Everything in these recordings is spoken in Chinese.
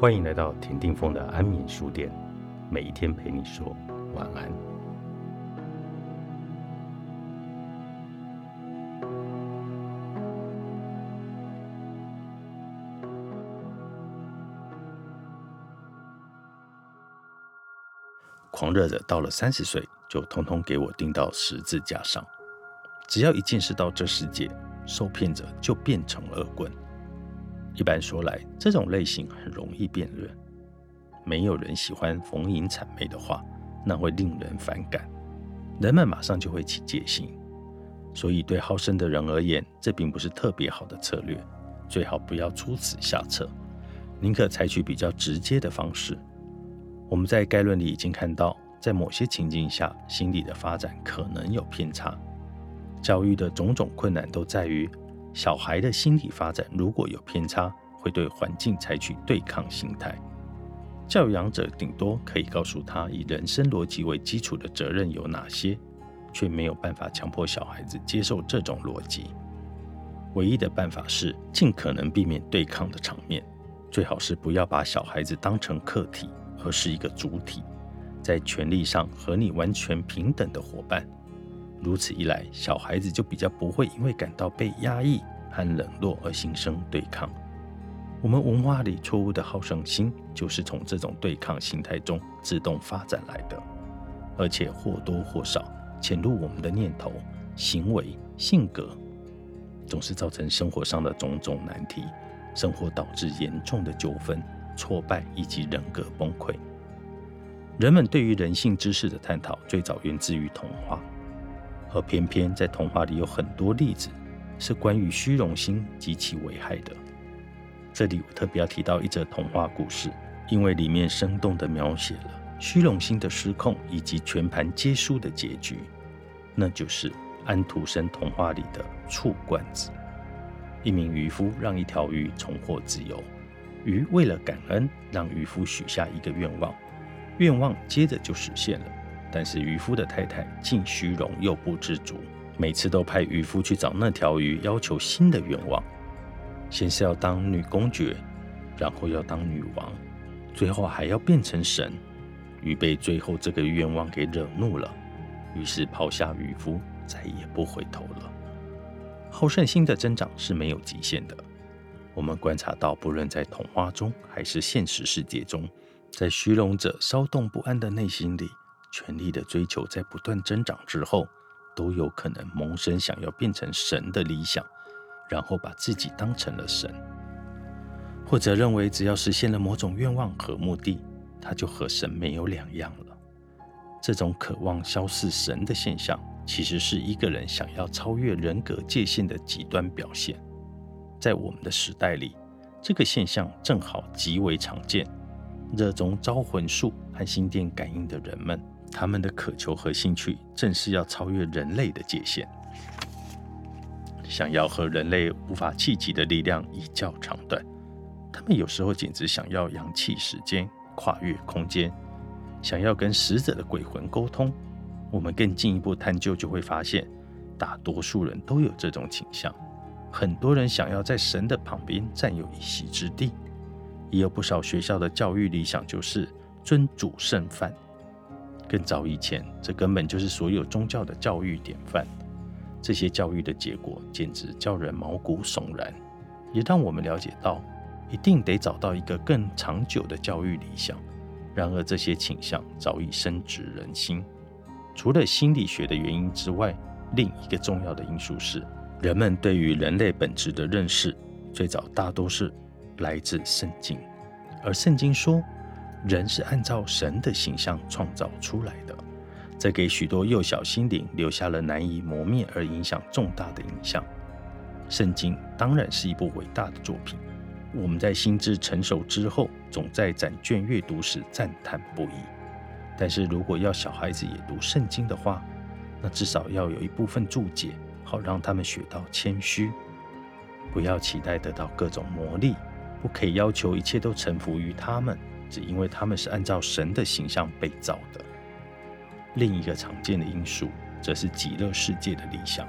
欢迎来到田定峰的安眠书店，每一天陪你说晚安。狂热的到了三十岁，就通通给我钉到十字架上。只要一见识到这世界，受骗者就变成恶棍。一般说来，这种类型很容易辩论。没有人喜欢逢迎谄媚的话，那会令人反感，人们马上就会起戒心。所以，对好胜的人而言，这并不是特别好的策略。最好不要出此下策，宁可采取比较直接的方式。我们在概论里已经看到，在某些情境下，心理的发展可能有偏差。教育的种种困难都在于。小孩的心理发展如果有偏差，会对环境采取对抗心态。教养者顶多可以告诉他以人生逻辑为基础的责任有哪些，却没有办法强迫小孩子接受这种逻辑。唯一的办法是尽可能避免对抗的场面，最好是不要把小孩子当成客体，而是一个主体，在权力上和你完全平等的伙伴。如此一来，小孩子就比较不会因为感到被压抑和冷落而心生对抗。我们文化里错误的好胜心，就是从这种对抗心态中自动发展来的，而且或多或少潜入我们的念头、行为、性格，总是造成生活上的种种难题，生活导致严重的纠纷、挫败以及人格崩溃。人们对于人性知识的探讨，最早源自于童话。而偏偏在童话里有很多例子是关于虚荣心及其危害的。这里我特别要提到一则童话故事，因为里面生动地描写了虚荣心的失控以及全盘皆输的结局。那就是安徒生童话里的醋罐子。一名渔夫让一条鱼重获自由，鱼为了感恩，让渔夫许下一个愿望，愿望接着就实现了。但是渔夫的太太既虚荣又不知足，每次都派渔夫去找那条鱼，要求新的愿望。先是要当女公爵，然后要当女王，最后还要变成神。鱼被最后这个愿望给惹怒了，于是抛下渔夫，再也不回头了。好胜心的增长是没有极限的。我们观察到，不论在童话中还是现实世界中，在虚荣者骚动不安的内心里。权力的追求在不断增长之后，都有可能萌生想要变成神的理想，然后把自己当成了神，或者认为只要实现了某种愿望和目的，他就和神没有两样了。这种渴望消逝神的现象，其实是一个人想要超越人格界限的极端表现。在我们的时代里，这个现象正好极为常见。热衷招魂术和心电感应的人们。他们的渴求和兴趣正是要超越人类的界限，想要和人类无法企及的力量一较长短。他们有时候简直想要扬弃时间，跨越空间，想要跟死者的鬼魂沟通。我们更进一步探究，就会发现，大多数人都有这种倾向。很多人想要在神的旁边占有一席之地，也有不少学校的教育理想就是尊主圣范。更早以前，这根本就是所有宗教的教育典范。这些教育的结果简直叫人毛骨悚然，也让我们了解到，一定得找到一个更长久的教育理想。然而，这些倾向早已深植人心。除了心理学的原因之外，另一个重要的因素是，人们对于人类本质的认识，最早大多是来自圣经，而圣经说。人是按照神的形象创造出来的，这给许多幼小心灵留下了难以磨灭而影响重大的影响。圣经当然是一部伟大的作品，我们在心智成熟之后，总在展卷阅读时赞叹不已。但是如果要小孩子也读圣经的话，那至少要有一部分注解，好让他们学到谦虚，不要期待得到各种魔力，不可以要求一切都臣服于他们。只因为他们是按照神的形象被造的。另一个常见的因素，则是极乐世界的理想，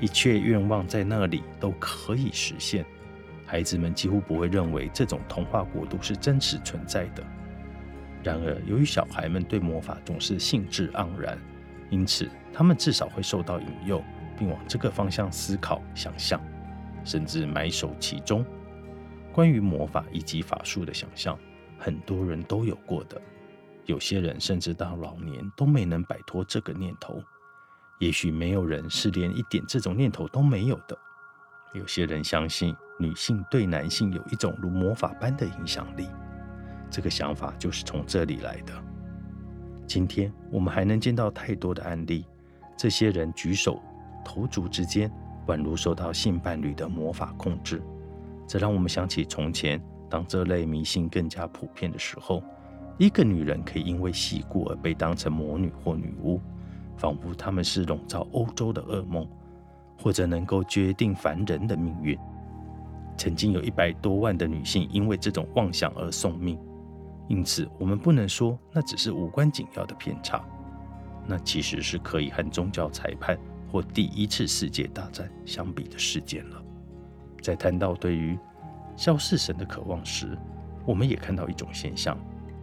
一切愿望在那里都可以实现，孩子们几乎不会认为这种童话国度是真实存在的。然而，由于小孩们对魔法总是兴致盎然，因此他们至少会受到引诱，并往这个方向思考、想象，甚至埋首其中。关于魔法以及法术的想象，很多人都有过的。有些人甚至到老年都没能摆脱这个念头。也许没有人是连一点这种念头都没有的。有些人相信女性对男性有一种如魔法般的影响力，这个想法就是从这里来的。今天我们还能见到太多的案例，这些人举手投足之间，宛如受到性伴侣的魔法控制。这让我们想起从前，当这类迷信更加普遍的时候。一个女人可以因为戏故而被当成魔女或女巫，仿佛她们是笼罩欧洲的噩梦，或者能够决定凡人的命运。曾经有一百多万的女性因为这种妄想而送命，因此我们不能说那只是无关紧要的偏差，那其实是可以和宗教裁判或第一次世界大战相比的事件了。在谈到对于消逝神的渴望时，我们也看到一种现象。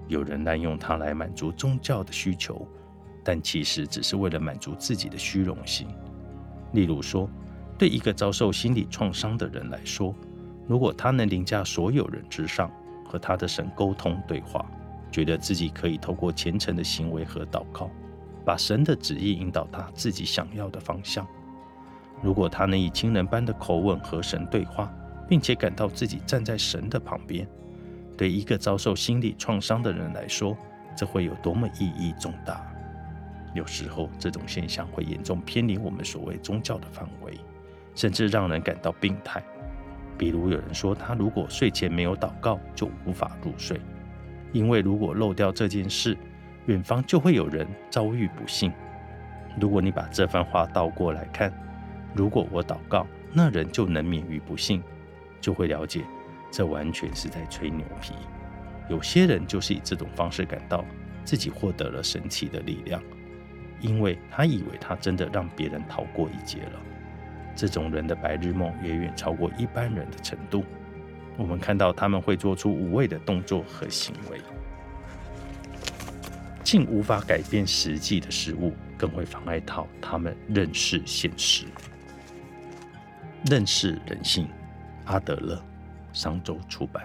有人滥用它来满足宗教的需求，但其实只是为了满足自己的虚荣心。例如说，对一个遭受心理创伤的人来说，如果他能凌驾所有人之上，和他的神沟通对话，觉得自己可以透过虔诚的行为和祷告，把神的旨意引导他自己想要的方向；如果他能以亲人般的口吻和神对话，并且感到自己站在神的旁边。对一个遭受心理创伤的人来说，这会有多么意义重大？有时候，这种现象会严重偏离我们所谓宗教的范围，甚至让人感到病态。比如，有人说他如果睡前没有祷告，就无法入睡，因为如果漏掉这件事，远方就会有人遭遇不幸。如果你把这番话倒过来看，如果我祷告，那人就能免于不幸，就会了解。这完全是在吹牛皮。有些人就是以这种方式感到自己获得了神奇的力量，因为他以为他真的让别人逃过一劫了。这种人的白日梦远远超过一般人的程度。我们看到他们会做出无谓的动作和行为，竟无法改变实际的事物，更会妨碍到他们认识现实、认识人性。阿德勒。商周出版。